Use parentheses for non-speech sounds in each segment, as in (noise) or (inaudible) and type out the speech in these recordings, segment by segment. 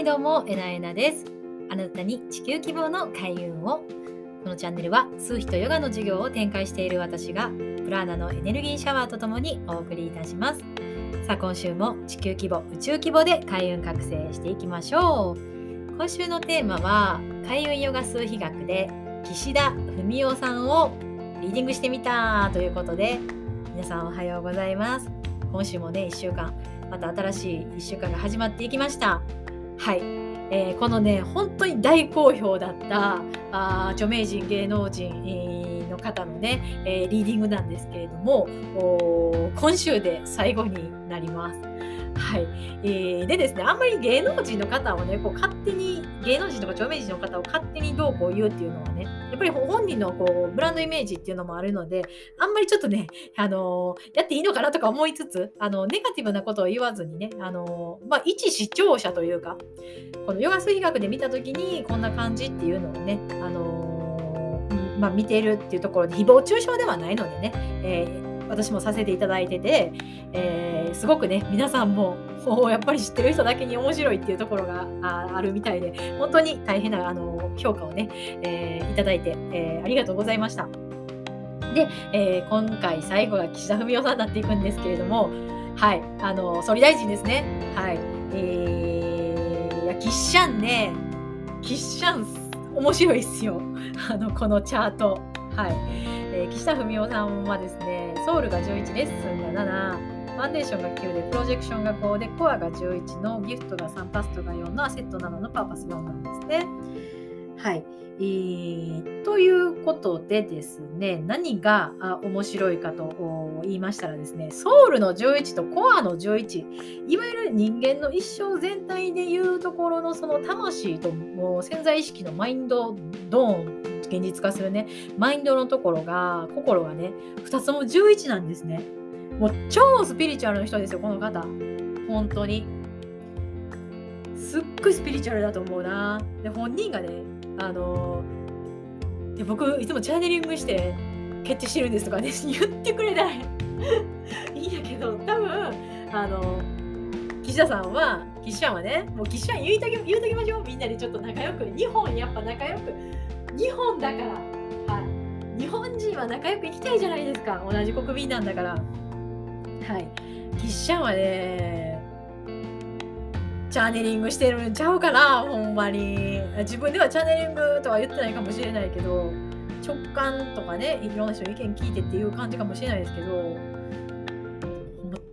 いどうもえなえなです。あなたに地球希望の開運を。このチャンネルは数秘とヨガの授業を展開している私がプラーナのエネルギーシャワーとともにお送りいたします。さあ今週も地球規模宇宙規模で開運覚醒していきましょう。今週のテーマは開運ヨガ数秘学で岸田文夫さんをリーディングしてみたということで皆さんおはようございます。今週もね1週間また新しい1週間が始まっていきました。はい、えー、このね本当に大好評だったあ著名人芸能人、えー、の方のね、えー、リーディングなんですけれども今週で最後になります。はい、えー、でですねあんまり芸能人の方をねこう勝手に芸能人とか著名人の方を勝手にどうこう言うっていうのはねやっぱり本人のこうブランドイメージっていうのもあるのであんまりちょっとね、あのー、やっていいのかなとか思いつつあのネガティブなことを言わずにね、あのー、まあ、一視聴者というかこのヨガ水学で見た時にこんな感じっていうのをね、あのー、まあ、見ているっていうところで誹謗中傷ではないのでね、えー私もさせていただいてて、えー、すごくね皆さんもやっぱり知ってる人だけに面白いっていうところがあるみたいで本当に大変なあの評価をね、えー、いただいて、えー、ありがとうございました。で、えー、今回最後が岸田文雄さんになっていくんですけれどもはいあの総理大臣ですね。はいえー、いや岸シャンね岸シャン面白いっすよ。あのこのチャート。はい、えー、岸田文雄さんはですねソウルが11レッスンが7ファンデーションが9で、プロジェクションが5で、コアが11の、ギフトが3、パストが4の、アセット7のパーパス4なんですね。はい。えー、ということでですね、何が面白いかと言いましたらですね、ソウルの11とコアの11、いわゆる人間の一生全体でいうところのその魂と潜在意識のマインドドーン、現実化するね、マインドのところが、心がね、2つも11なんですね。もう超スピリチュアルの人ですよこの方。本当に。すっごいスピリチュアルだと思うな。で本人がねあので僕いつもチャネリングして決定してるんですとかね (laughs) 言ってくれたらいいんやけど多分あの岸田さんは岸田はねもう岸田言うとき言うときましょう。みんなでちょっと仲良く日本やっぱ仲良く日本だから。はい。日本人は仲良く生きたいじゃないですか。同じ国民なんだから。はい。キッシャンはねチャネリングしてるんちゃうかなほんまに。自分ではチャネリングとは言ってないかもしれないけど直感とかねいろんな人の意見聞いてっていう感じかもしれないですけど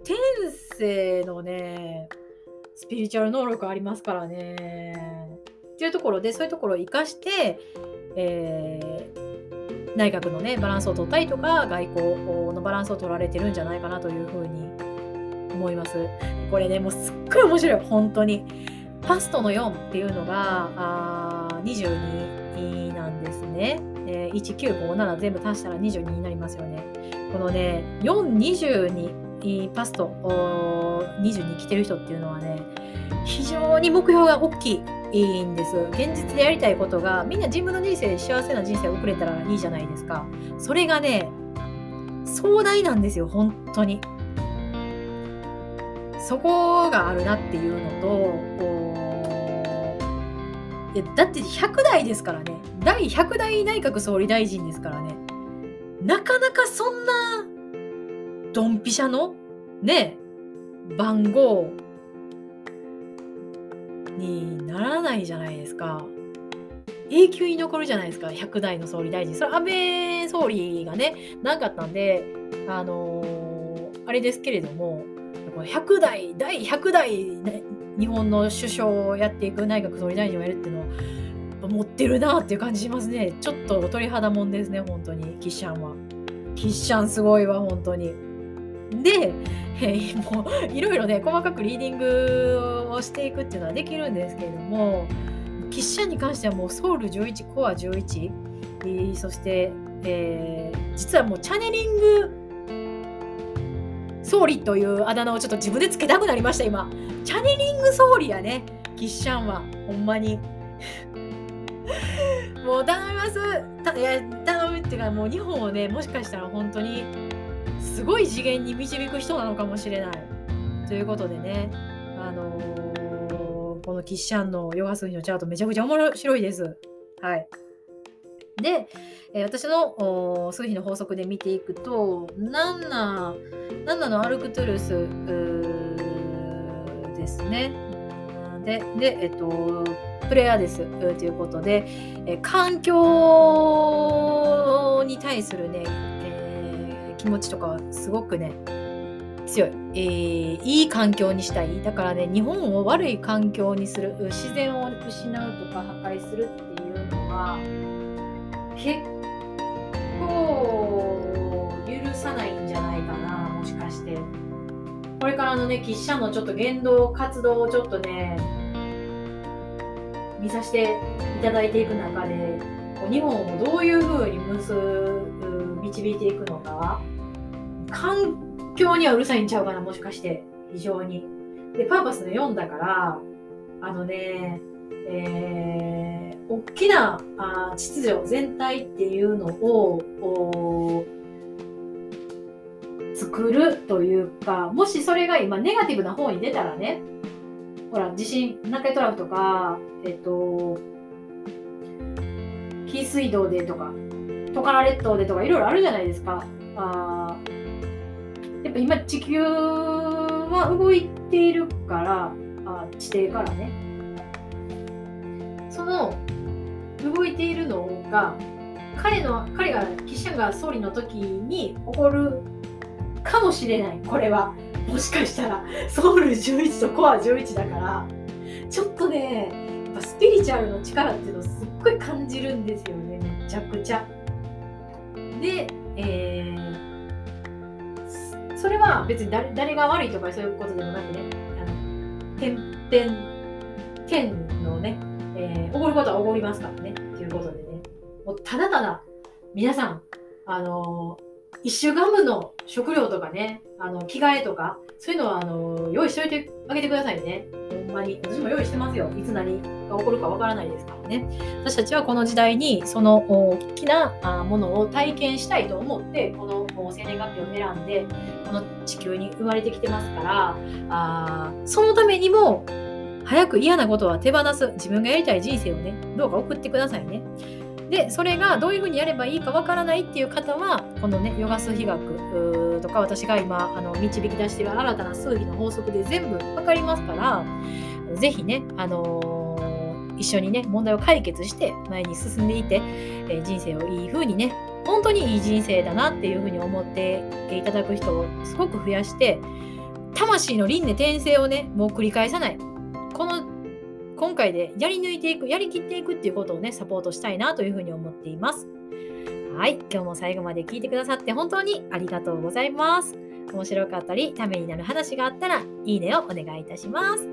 天性のねスピリチュアル能力ありますからね。っていうところでそういうところを生かして、えー内閣のねバランスを取ったりとか外交のバランスを取られてるんじゃないかなというふうに思います。これねもうすっごい面白い本当に。パストの4っていうのがあ22なんですね。えー、1957全部足したら22になりますよね。このね422パスト22来てる人っていうのはね非常に目標が大きいいいんです。現実でやりたいことがみんな自分の人生幸せな人生を送れたらいいじゃないですか。それがね壮大なんですよ本当に。そこがあるなっていうのといやだって100代ですからね第100代内閣総理大臣ですからねなかなかそんなドンピシャのね番号にならないじゃないですか。永久に残るじゃないですか、100代の総理大臣。それ安倍総理がね、なかったんで、あのー、あれですけれども、100代、第100代、ね、日本の首相をやっていく内閣総理大臣をやるっていうのは、持ってるなっていう感じしますね。ちょっと鳥肌もんですね、本当に、キッシャンは。キッシャンすごいわ、本当に。で、えー、もういろいろね細かくリーディングをしていくっていうのはできるんですけれども筆者に関してはもうソウル11コア11、えー、そして、えー、実はもうチャネリング総理というあだ名をちょっと自分でつけたくなりました今。チャネリング総理やね。キッシャンはほんまに。(laughs) もう頼みます。たいや頼むっていうかもう日本をねもしかしたら本当にすごい次元に導く人なのかもしれない。ということでね、あのこのキッシャンのヨガ数比のチャートめちゃくちゃ面白いです。はい。で、えー、私の数比の法則で見ていくと、7、7のアルクトゥルスですね。で、で、えっと、プレイヤーですということで、え環境に対するね、え、気持ちとかはすごくね、強い、えー、いい環境にしたい。だからね、日本を悪い環境にする、自然を失うとか破壊するっていうのは、結構許さないんじゃないかな、もしかして。これからのね、喫茶のちょっと言動活動をちょっとね、見させていただいていく中で、日本をどういうふうに結導いていくのか、環境にはうるさいんちゃうかな、もしかして、非常に。で、パーパスの読んだから、あのね、えー、大きなあ秩序全体っていうのを作るというか、もしそれが今ネガティブな方に出たらね、ほら、地震、南海トラフとか、えっと、紀伊水道でとか、トカラ列島でとか、いろいろあるじゃないですか。あやっぱ今地球は動いているから、あ地底からね。その動いているのが、彼の、彼が、岸シャンが総理の時に起こるかもしれない、これは。もしかしたら、ソウル11とコア11だから、ちょっとね、やっぱスピリチュアルの力っていうのをすっごい感じるんですよね、めちゃくちゃ。で、えー、それは別に誰誰が悪いとかそういうことでもなくね、あの天天天のね、えー、おごることはおごりますからね、ということでね、もうただただ皆さん、あの1週間分の食料とかね、あの着替えとか、そういうのはあの用意しておいてあげてくださいね。んまに。私も用意してますよ。いつ何が起こるかわからないですからね。私たちはこの時代にその大きなものを体験したいと思って、この生年月日を選んで、この地球に生まれてきてますから、あそのためにも、早く嫌なことは手放す。自分がやりたい人生をね、どうか送ってくださいね。でそれがどういうふうにやればいいかわからないっていう方はこのねヨガ数比学とか私が今あの導き出している新たな数比の法則で全部わかりますから是非ね、あのー、一緒にね問題を解決して前に進んでいて、えー、人生をいいふうにね本当にいい人生だなっていうふうに思っていただく人をすごく増やして魂の輪廻転生をねもう繰り返さない。今回でやり抜いていく、やりきっていくっていうことをね、サポートしたいなというふうに思っています。はい、今日も最後まで聞いてくださって本当にありがとうございます。面白かったり、ためになる話があったら、いいねをお願いいたします。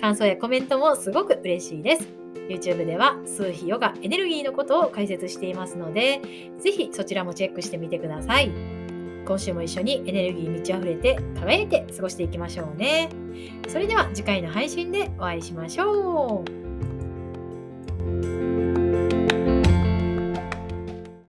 感想やコメントもすごく嬉しいです。YouTube では数比ヨガエネルギーのことを解説していますので、ぜひそちらもチェックしてみてください。今週も一緒にエネルギー満ち溢れて輝いて過ごしていきましょうね。それでは次回の配信でお会いしましょう。